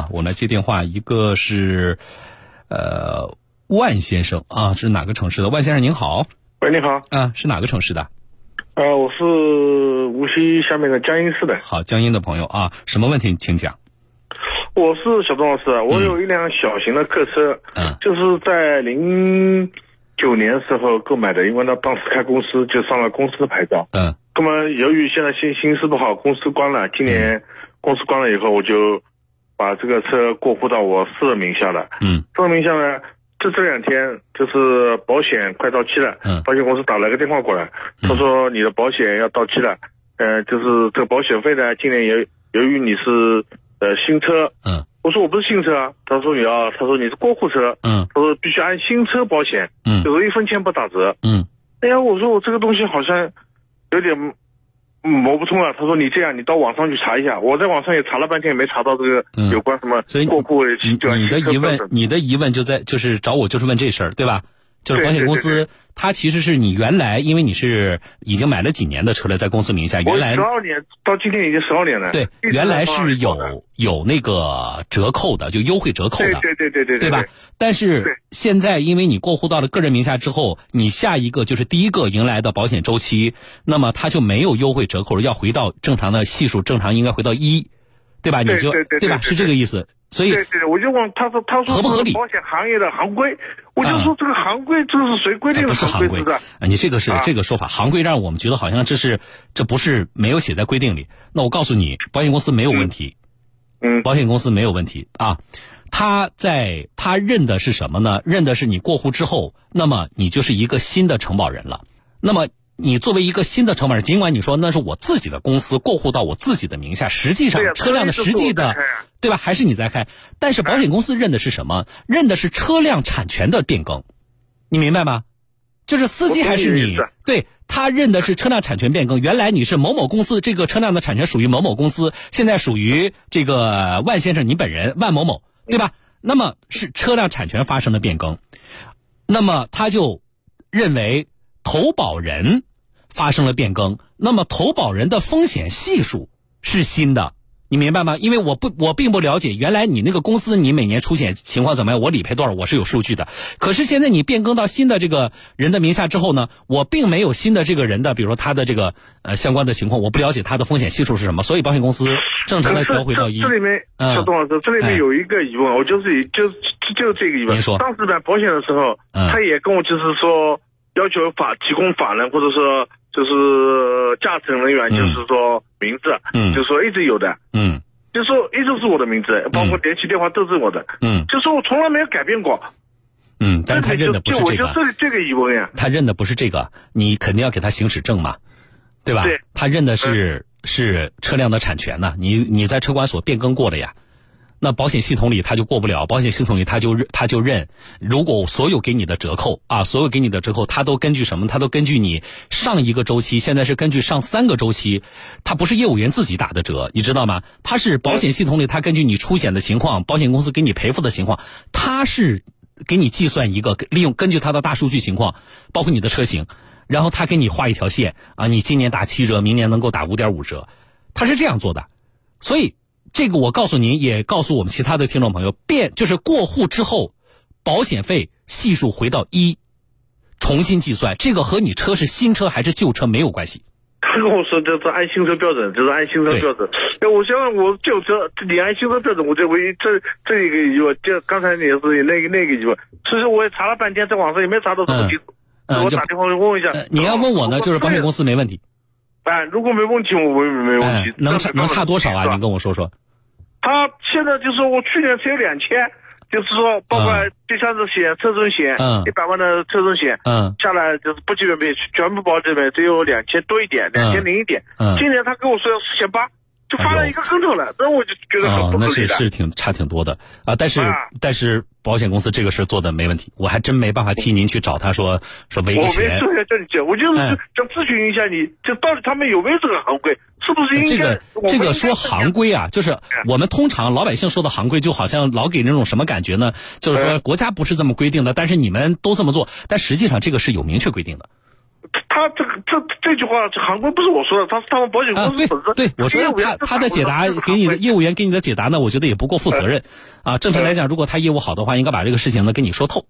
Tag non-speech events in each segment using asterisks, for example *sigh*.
啊，我们来接电话，一个是呃万先生啊，是哪个城市的？万先生您好，喂，你好，啊，是哪个城市的？呃，我是无锡下面的江阴市的。好，江阴的朋友啊，什么问题请讲。我是小钟老师，我有一辆小型的客车，嗯就是在零九年时候购买的，因为呢当时开公司就上了公司的牌照。嗯那么由于现在形形势不好，公司关了，今年公司关了以后，我就把这个车过户到我私人名下了。嗯。私人名下呢，就这两天就是保险快到期了，嗯。保险公司打了个电话过来，嗯。他说你的保险要到期了，呃，就是这个保险费呢，今年由由于你是呃新车，嗯。我说我不是新车啊，他说你要，他说你是过户车，嗯。他说必须按新车保险，嗯。就是一分钱不打折。嗯。哎呀，我说我这个东西好像有点嗯我不通啊。他说你这样，你到网上去查一下。我在网上也查了半天，也没查到这个嗯有关什么过户你就你的疑问你的疑问就在就是找我就是问这事儿对吧？就是保险公司，它其实是你原来因为你是已经买了几年的车了，在公司名下，原来十二年到今天已经十二年了。对原来是有有那个折扣的，就优惠折扣的，对对对对对对吧？但是现在因为你过户到了个人名下之后，你下一个就是第一个迎来的保险周期，那么它就没有优惠折扣了，要回到正常的系数，正常应该回到一，对吧？你就对吧？是这个意思。所以对对，我就问他说，他说合不合理保险行业的行规，我就啊说这个行规这是谁规定的不的是行规规是不是？啊，你这个是啊这个说法，行规让我们觉得好像这是这不是没有写在规定里。那我告诉你，保险公司没有问题，嗯保险公司没有问题啊。他在他认的是什么呢？认的是你过户之后，那么你就是一个新的承保人了。那么你作为一个新的承保人，尽管你说那是我自己的公司过户到我自己的名下，实际上车辆的实际的对吧？还是你在开，但是保险公司认的是什么？认的是车辆产权的变更，你明白吗？就是司机还是你对他认的是车辆产权变更，原来你是某某公司，这个车辆的产权属于某某公司，现在属于这个万先生你本人万某某，对吧？那么是车辆产权发生了变更，那么他就认为投保人发生了变更，那么投保人的风险系数是新的，你明白吗？因为我不，我并不了解原来你那个公司你每年出险情况怎么样，我理赔多少，我是有数据的。可是现在你变更到新的这个人的名下之后呢，我并没有新的这个人的，比如说他的这个呃相关的情况，我不了解他的风险系数是什么，所以保险公司正常的调回到一这。这里面，嗯小董老师，这里哎面有一个疑问，我就是就就就这个疑问。您说当时买保险的时候，嗯他也跟我就是说要求法提供法人或者说就是驾乘人员，嗯就是说名字，嗯就是说一直有的，嗯就说一直是我的名字，包括联系电话都是我的，嗯就说我从来没有改变过。嗯，但是他认的不是就我就这个。这这个疑问呀。他认的不是这个，你肯定要给他行驶证嘛，对吧？对他认的是、是车辆的产权呢，你你在车管所变更过的呀。那保险系统里他就过不了，保险系统里他就他就认，如果所有给你的折扣啊，所有给你的折扣，他都根据什么？他都根据你上一个周期，现在是根据上三个周期，他不是业务员自己打的折，你知道吗？他是保险系统里，他根据你出险的情况，保险公司给你赔付的情况，他是给你计算一个利用根据他的大数据情况，包括你的车型，然后他给你画一条线啊，你今年打七折，明年能够打五点五折，他是这样做的，所以这个我告诉您，也告诉我们其他的听众朋友，变就是过户之后，保险费系数回到一，重新计算，这个和你车是新车还是旧车没有关系。他 *laughs* 跟我说这是按新车标准，这是按新车标准。哎，我想问我旧车，你按新车标准，我这唯一这这一个疑问，就刚才你也是那个那个疑问，其实我也查了半天，在网上也没查到这么清楚。嗯就我打电话问一下。呃，你要问我呢，就是保险公司。司没问题，哎，如果没问题，我我也没问哎题。，能差能差多少啊？你跟我说说。他现在就是我去年只有两千，就是说包括嗯第三者险、车损险嗯，一百万的车损险。嗯下来就是不基本赔，全部保这边只有两千多一点，两千零一点。嗯今年他跟我说要四千八，就发了一个坑头了，那我就觉得哦很，不那是合理的。是挺差挺多的啊，但是啊但是保险公司这个事做的没问题，我还真没办法替您去找他说说维我没。说要叫你讲，我就是哎想咨询一下你，就到底他们有没有这个行规，是不是应该？这个这个说行规啊，就是我们通常老百姓说的行规，就好像老给那种什么感觉呢？就是说嗯国家不是这么规定的，但是你们都这么做，但实际上这个是有明确规定的。他他这个这这句话，这行规不是我说的，他是他们保险公司本身。对，我说他他的解答给你的业务员给你的解答呢，我觉得也不够负责任啊。正常来讲，如果他业务好的话，应该把这个事情呢跟你说透。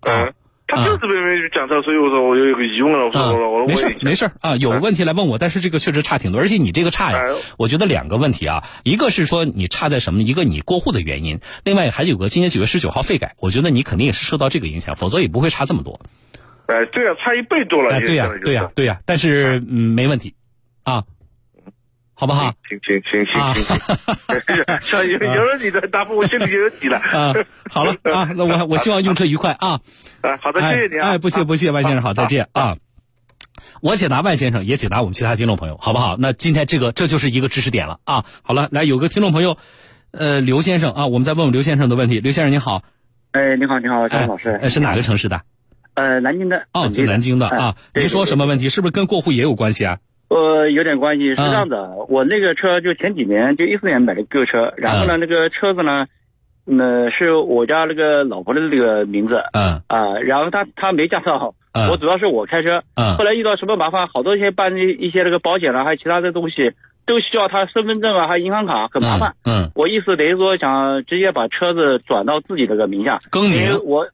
啊嗯，他就是没没讲到，所以我说我有一个疑问了，我说啊我我我没事没事啊，有问题来问我，但是这个确实差挺多，而且你这个差呀哎，我觉得两个问题啊，一个是说你差在什么呢？一个你过户的原因，另外还有个今年九月十九号费改，我觉得你肯定也是受到这个影响，否则也不会差这么多。哎，对啊，差一倍多了。哎，对呀、对呀、对呀、但是嗯，没问题，啊，好不好？行行行行啊行，行，*laughs* 有有了你的答复，我心里就有底了。啊，*laughs* 好了啊，那我我希望用车愉快啊。*laughs* 啊，好的，谢谢你啊。哎，哎不谢不谢，万先生好，再见啊。我解答万先生，也解答我们其他听众朋友，好不好？那今天这个这就是一个知识点了啊。好了，来有个听众朋友，呃，刘先生啊，我们再问问刘先生的问题。刘先生您好，哎，你好，你好，张哎老师。哎是哪个城市的？呃，南京的。哦，本地就南京的哎啊。您说什么问题？是不是跟过户也有关系啊？呃，有点关系，是嗯这样的，我那个车就前几年就一四年买的购车，然后呢，那个车子呢，呃，是我家那个老婆的那个名字嗯啊、然后她她没驾照，嗯我主要是我开车，嗯后来遇到什么麻烦，好多一些办一一些那个保险啊，还有其他的东西，都需要她身份证啊，还有银行卡，很麻烦。嗯，我意思等于说想直接把车子转到自己这个名下，更名我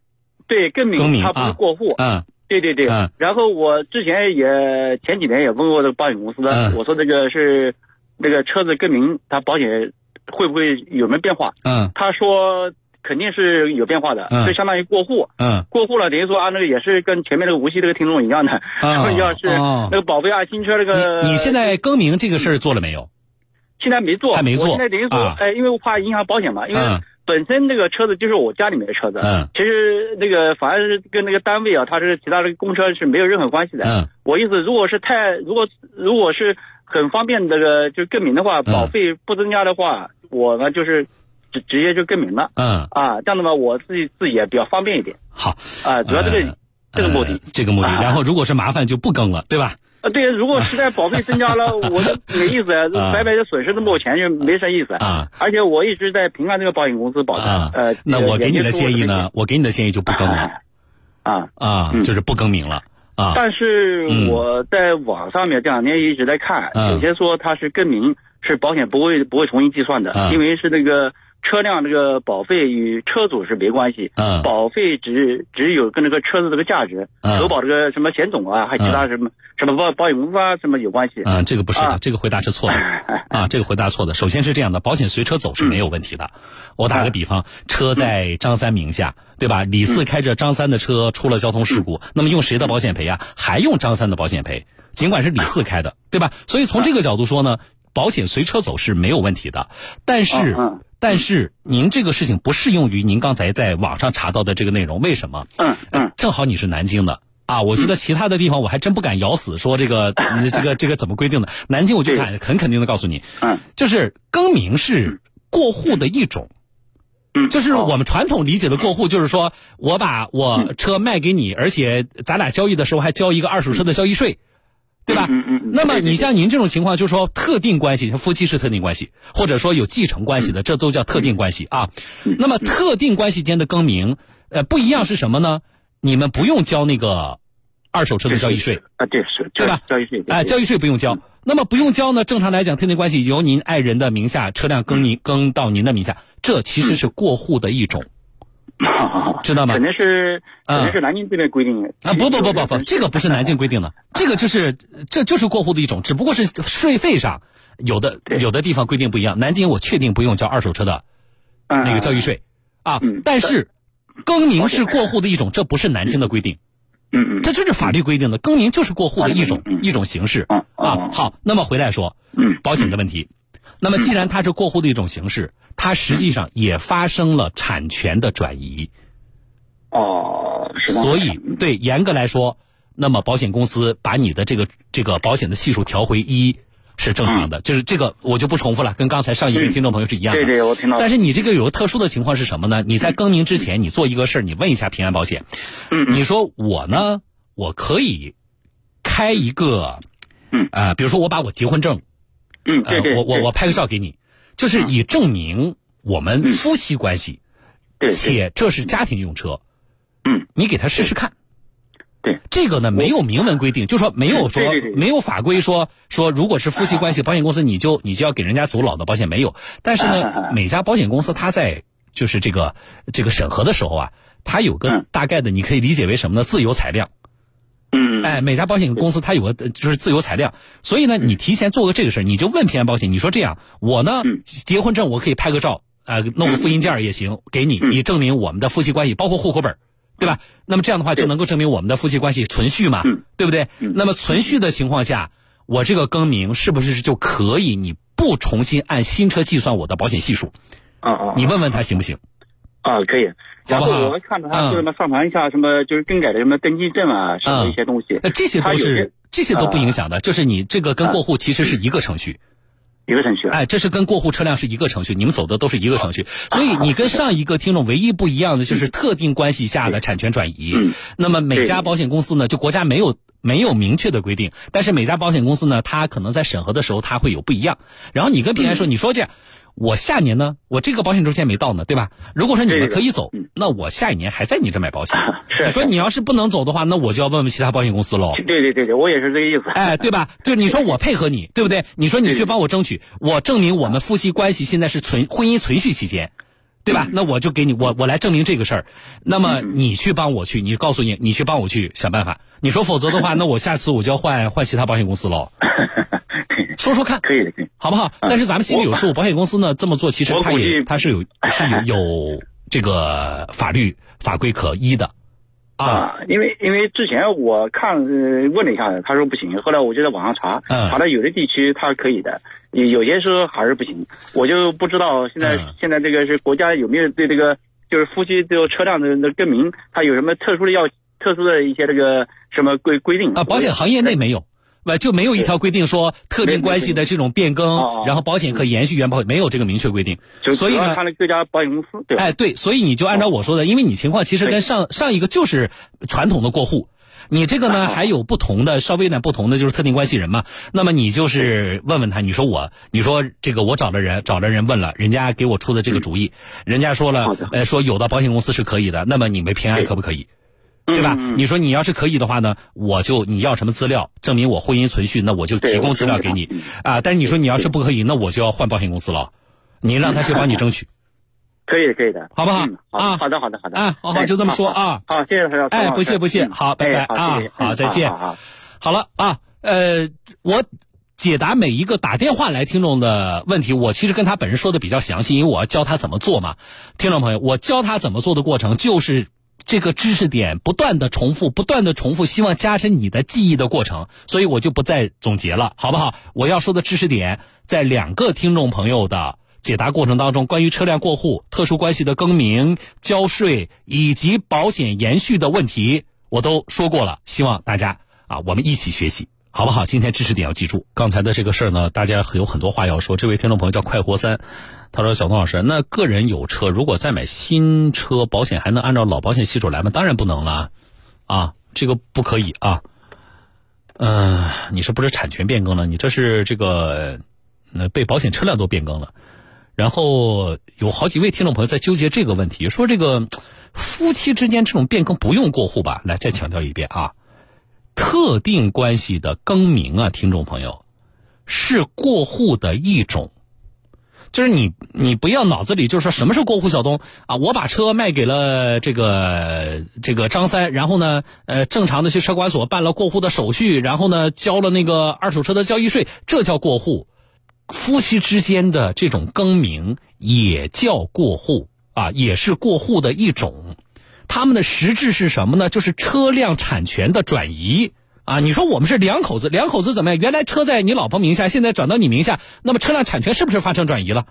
对更更名名，它不是啊过户。嗯。对对对，嗯。然后我之前也前几年也问过这个保险公司我说这个是那个车子更名，它保险会不会有没有变化？嗯。他说肯定是有变化的，嗯。就相当于过户。嗯。过户了，等于说啊，那个也是跟前面那个无锡这个听众一样的，哦 *laughs* 要是哦。那个宝贝啊、新车那个，你你现在更名这个事儿做了没有？现在没做，还没做。我现在等于说，啊。哎，因为我怕影响保险嘛，因为嗯本身那个车子就是我家里面的车子，嗯其实那个反正是跟那个单位啊，它是其他的公车是没有任何关系的。嗯我意思，如果是太，如果如果是很方便那个就更名的话，嗯保费不增加的话，我呢就是直直接就更名了嗯，啊，这样的话我自己自己也比较方便一点好，啊，主要这个、呃这个目的呃。这个目的。啊然后如果是麻烦就不更了，对吧？啊，对，如果实在保费增加了，*laughs* 我就没意思，啊白白的损失那么多钱就没啥意思啊。而且我一直在平安这个保险公司保的啊，呃，那我给你的建议呢，我给你的建议就不更了啊。啊，嗯就是不更名了啊。但是嗯我在网上面这两天一直在看，嗯有些说它是更名，是保险不会不会重新计算的，嗯因为是那个车辆这个保费与车主是没关系，嗯保费只只有跟那个车子这个价值，嗯投保这个什么险种啊，还有其他什么、什么保保险公司啊什么有关系。嗯，这个不是的，啊这个回答是错的 *laughs* 啊，这个回答错的。首先是这样的，保险随车走是没有问题的。我打个比方，车在张三名下，对吧？李四开着张三的车出了交通事故，那么用谁的保险赔啊？还用张三的保险赔，尽管是李四开的，对吧？所以从这个角度说呢，保险随车走是没有问题的。但是但是您这个事情不适用于您刚才在网上查到的这个内容，为什么？嗯嗯。正好你是南京的。啊，我觉得其他的地方我还真不敢咬死说这个嗯这个 *laughs* 这个怎么规定的。南京我就敢很肯定的告诉你，嗯，就是更名是过户的一种。嗯，就是哦。我们传统理解的过户，就是说我把我车卖给你，而且咱俩交易的时候还交一个二手车的交易税，对吧？嗯嗯嗯那么你像您这种情况，就是说特定关系，像夫妻是特定关系，或者说有继承关系的，这都叫特定关系啊。嗯那么特定关系间的更名，呃，不一样是什么呢？你们不用交那个二手车的交易税，啊，对是，对吧交易税，哎，交易税不用交。那么不用交呢？正常来讲，特定关系由您爱人的名下，车辆更您更到您的名下，这其实是过户的一种，*laughs* 知道吗？肯？定是嗯肯定是南京这边规定的啊，不不不不不，这个不是南京规定的，这个就是这就是过户的一种，只不过是税费上有的有的地方规定不一样。南京我确定不用交二手车的那那个交易，税。啊嗯，但是更名是过户的一种，这不是南京的规定，嗯嗯，这就是法律规定的，更名就是过户的一种一种形式。嗯啊哦。好，那么回来说嗯。保险的问题，那么既然它是过户的一种形式，它实际上也发生了产权的转移。哦，是吗？所以，对严格来说，那么保险公司把你的这个这个保险的系数调回一是正常的，就是这个我就不重复了，跟刚才上一位嗯听众朋友是一样的。对对，我听到。但是你这个有个特殊的情况是什么呢？你在更名之前，你做一个事儿，你问一下平安保险，你说我呢，我可以开一个，嗯呃，比如说我把我结婚证，嗯，呃对对，，对我我我拍个照给你，就是以证明我们夫妻关系，对对且这是家庭用车，嗯，你给他试试看。对，这个呢没有明文规定，就说没有说没有法规说说如果是夫妻关系，保险公司你就你就要给人家走老的保险没有。但是呢，每家保险公司它在就是这个这个审核的时候啊，它有个嗯大概的，你可以理解为什么呢？自由裁量。嗯，哎，每家保险公司它有个呃就是自由裁量，所以呢，你提前做个这个事儿，你就问平安保险，你说这样，我呢嗯。结婚证我可以拍个照，呃，弄个复印件儿也行，给你，嗯。以证明我们的夫妻关系，包括户口本，对吧？那么这样的话就能够证明我们的夫妻关系存续嘛嗯，对不对？嗯。那么存续的情况下，我这个更名是不是就可以你不重新按新车计算我的保险系数？啊啊，你问问他行不行？啊可以。然后我看到他就是什么上传一下什么就是更改的什么登记证啊什么一些东西，那这些都是这些都不影响的，就是你这个跟啊过户其实是一个程序。一个程序啊。哎，这是跟过户车辆是一个程序，你们走的都是一个程序，所以你跟上一个听众唯一不一样的就是特定关系下的产权转移。嗯那么每家保险公司呢，就国家没有没有明确的规定，但是每家保险公司呢，它可能在审核的时候它会有不一样。然后你跟平安说，嗯你说这样。我下年呢，我这个保险周期还没到呢，对吧？如果说你们可以走嗯，那我下一年还在你这买保险。是你说你要是不能走的话，那我就要问问其他保险公司喽。对对对对，我也是这个意思。哎，对吧？就你说我配合你，对不对？你说你去帮我争取，我证明我们夫妻关系现在是存婚姻存续期间，对吧？那我就给你，我我来证明这个事儿。那么你去帮我去，你告诉你，你去帮我去想办法。你说否则的话，*laughs* 那我下次我就要换换其他保险公司喽。*laughs* 说说看，可以的，可以。好不好？但是咱们心里有数，保险公司呢这么做，其实它也它是有是有有这个法律法规可依的啊。啊，因为因为之前我看呃问了一下，他说不行，后来我就在网上查，嗯查到有的地区它是可以的，有些时候还是不行，我就不知道现在、嗯现在这个是国家有没有对这个就是夫妻这个车辆的的更名，它有什么特殊的要特殊的一些这个什么规规定啊，保险行业内没有，不就没有一条规定说特定关系的这种变哦更哦，然后保险可延续原保，没有这个明确规定。所以呢主要看了各家保险公司，对吧？哎，对，所以你就按照我说的，因为你情况其实跟上上一个就是传统的过户。你这个呢还有不同的，稍微有点不同的就是特定关系人嘛。那么你就是问问他，你说我，你说这个我找了人，找了人问了，人家给我出的这个主意，人家说了，呃，说有的保险公司是可以的，那么你们平安可不可以？对吧？你说你要是可以的话呢，我就你要什么资料证明我婚姻存续，那我就提供资料给你啊。但是你说你要是不可以，那我就要换保险公司了，你让他去帮你争取。可以的，可以的，好不好嗯啊好的，好的，好的，啊好好哎就这么说啊好，谢谢老师不谢不谢嗯好拜拜啊好再见好了啊，呃，我解答每一个打电话来听众的问题，我其实跟他本人说的比较详细，因为我要教他怎么做嘛。听众朋友，我教他怎么做的过程就是。这个知识点不断的重复，不断的重复，希望加深你的记忆的过程，所以我就不再总结了，好不好？我要说的知识点，在两个听众朋友的解答过程当中，关于车辆过户、特殊关系的更名、交税以及保险延续的问题，我都说过了，希望大家啊，我们一起学习。好不好？今天知识点要记住。刚才的这个事儿呢，大家有很多话要说。这位听众朋友叫快活三，他说：“小东老师，那个人有车，如果再买新车，保险还能按照老保险系数来吗？当然不能了，啊，这个不可以啊。嗯、你是不是产权变更了？你这是这个，呃，被保险车辆都变更了。然后有好几位听众朋友在纠结这个问题，说这个夫妻之间这种变更不用过户吧？来，再强调一遍啊。”特定关系的更名啊，听众朋友，是过户的一种。就是你，你不要脑子里就是说什么是过户，小东啊，我把车卖给了这个这个张三，然后呢，呃，正常的去车管所办了过户的手续，然后呢，交了那个二手车的交易税，这叫过户。夫妻之间的这种更名也叫过户啊，也是过户的一种。他们的实质是什么呢？就是车辆产权的转移啊！你说我们是两口子，两口子怎么样？原来车在你老婆名下，现在转到你名下，那么车辆产权是不是发生转移了？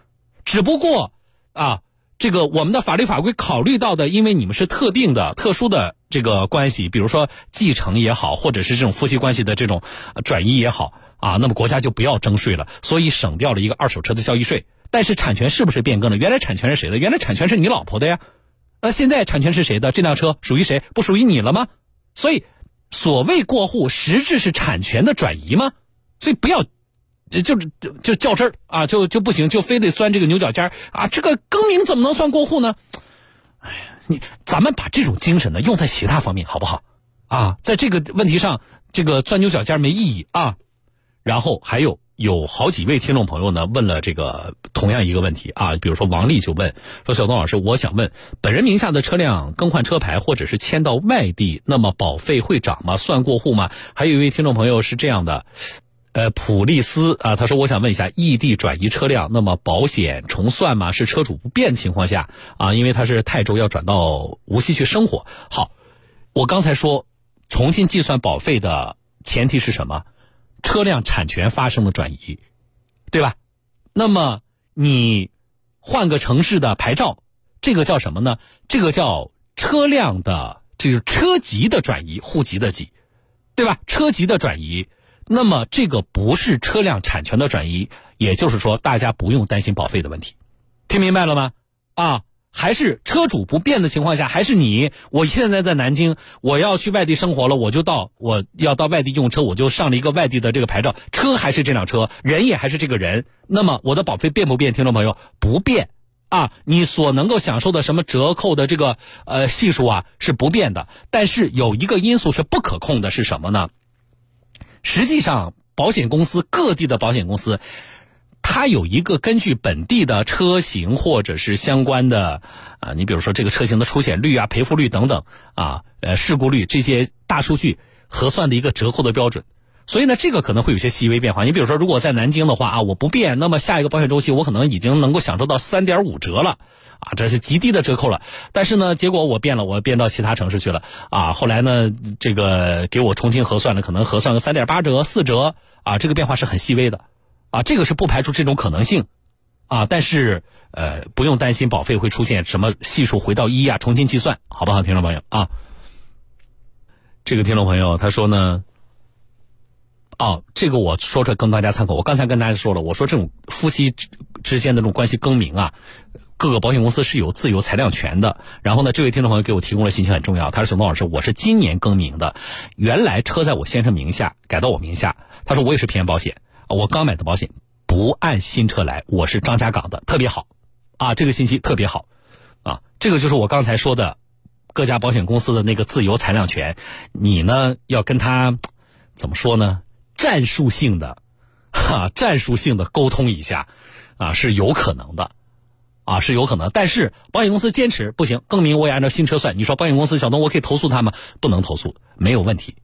只不过啊，这个我们的法律法规考虑到的，因为你们是特定的、特殊的这个关系，比如说继承也好，或者是这种夫妻关系的这种转移也好啊，那么国家就不要征税了，所以省掉了一个二手车的交易税。但是产权是不是变更了？原来产权是谁的？原来产权是你老婆的呀。那现在产权是谁的？这辆车属于谁？不属于你了吗？所以，所谓过户，实质是产权的转移吗？所以不要，就就就较真儿啊，就就不行，就非得钻这个牛角尖啊！这个更名怎么能算过户呢？哎呀，你咱们把这种精神呢用在其他方面好不好？啊，在这个问题上，这个钻牛角尖没意义啊。然后还有有好几位听众朋友呢问了这个同样一个问题啊，比如说王丽就问说：“小东老师，我想问，本人名下的车辆更换车牌或者是迁到外地，那么保费会涨吗？算过户吗？”还有一位听众朋友是这样的，呃，普利斯啊，他说：“我想问一下，异地转移车辆，那么保险重算吗？是车主不变情况下啊？因为他是泰州要转到无锡去生活。好，我刚才说。”重新计算保费的前提是什么？车辆产权发生了转移，对吧？那么你换个城市的牌照，这个叫什么呢？这个叫车辆的，就是车籍的转移，户籍的籍，对吧？车籍的转移，那么这个不是车辆产权的转移，也就是说，大家不用担心保费的问题，听明白了吗？啊？还是车主不变的情况下，还是你？我现在在南京，我要去外地生活了，我就到我要到外地用车，我就上了一个外地的这个牌照，车还是这辆车，人也还是这个人。那么我的保费变不变？听众朋友，不变啊！你所能够享受的什么折扣的这个呃系数啊是不变的。但是有一个因素是不可控的，是什么呢？实际上，保险公司各地的保险公司。它有一个根据本地的车型或者是相关的啊，你比如说这个车型的出险率啊、赔付率等等啊、呃事故率这些大数据核算的一个折扣的标准，所以呢，这个可能会有些细微变化。你比如说，如果在南京的话啊，我不变，那么下一个保险周期我可能已经能够享受到三点五折了啊，这是极低的折扣了。但是呢，结果我变了，我变到其他城市去了啊，后来呢，这个给我重新核算了，可能核算个三点八折、四折啊，这个变化是很细微的。啊，这个是不排除这种可能性，啊，但是呃，不用担心保费会出现什么系数回到一啊，重新计算，好不好，听众朋友啊？这个听众朋友他说呢，哦，这个我说出来供大家参考。我刚才跟大家说了，我说这种夫妻之之间的这种关系更名啊，各个保险公司是有自由裁量权的。然后呢，这位听众朋友给我提供了信息很重要，他说：“小东老师，我是今年更名的，原来车在我先生名下，改到我名下。他说我也是平安保险。”我刚买的保险不按新车来，我是张家港的，特别好，啊，这个信息特别好，啊，这个就是我刚才说的各家保险公司的那个自由裁量权，你呢要跟他怎么说呢？战术性的，哈，战术性的沟通一下，啊，是有可能的，啊，是有可能，但是保险公司坚持不行，更名我也按照新车算，你说保险公司小东，我可以投诉他吗？不能投诉，没有问题，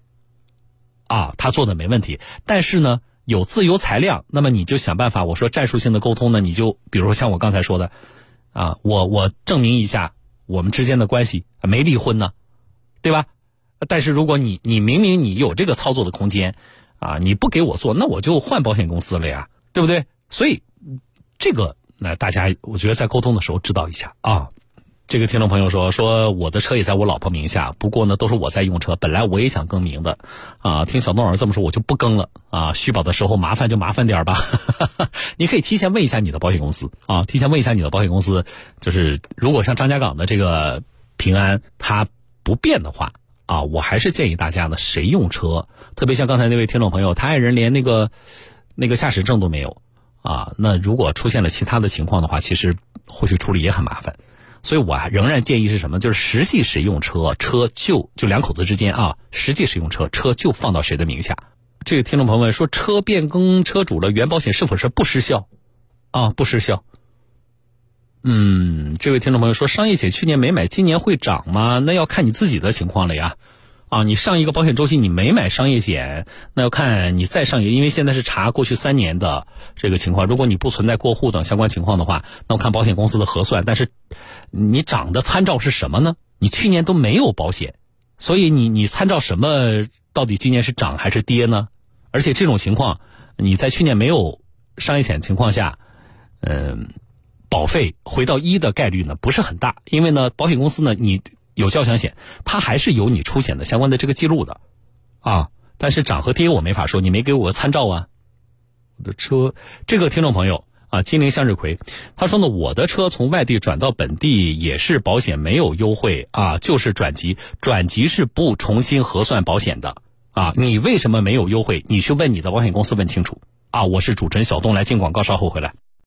啊，他做的没问题，但是呢。有自由裁量，那么你就想办法。我说战术性的沟通呢，你就比如像我刚才说的，啊，我我证明一下我们之间的关系没离婚呢，对吧？但是如果你你明明你有这个操作的空间，啊，你不给我做，那我就换保险公司了呀，对不对？所以这个那大家我觉得在沟通的时候知道一下啊。这个听众朋友说说我的车也在我老婆名下，不过呢都是我在用车，本来我也想更名的，啊，听小东老师这么说我就不更了。啊，续保的时候麻烦就麻烦点吧，*laughs* 你可以提前问一下你的保险公司。啊，提前问一下你的保险公司，就是如果像张家港的这个平安它不变的话啊，我还是建议大家呢，谁用车，特别像刚才那位听众朋友，他爱人连那个那个驾驶证都没有。啊，那如果出现了其他的情况的话，其实后续处理也很麻烦。所以我仍然建议是什么？就是实际使用车，车就就两口子之间啊，实际使用车，车就放到谁的名下。这个听众朋友们说，车变更车主了，原保险是否是不失效？啊，不失效。嗯，这位听众朋友说，商业险去年没买，今年会涨吗？那要看你自己的情况了呀。啊，你上一个保险周期你没买商业险，那要看你再上一个，因为现在是查过去三年的这个情况。如果你不存在过户等相关情况的话，那我看保险公司的核算。但是你涨的参照是什么呢？你去年都没有保险，所以你你参照什么？到底今年是涨还是跌呢？而且这种情况，你在去年没有商业险情况下，嗯，保费回到一的概率呢不是很大，因为呢保险公司呢你。有交强险，它还是有你出险的相关的这个记录的，啊，但是涨和跌我没法说，你没给我个参照啊。我的车，这个听众朋友啊，金陵向日葵，他说呢，我的车从外地转到本地也是保险没有优惠啊，就是转籍，转籍是不重新核算保险的啊。你为什么没有优惠？你去问你的保险公司问清楚啊。我是主持人小东，来进广告，稍后回来。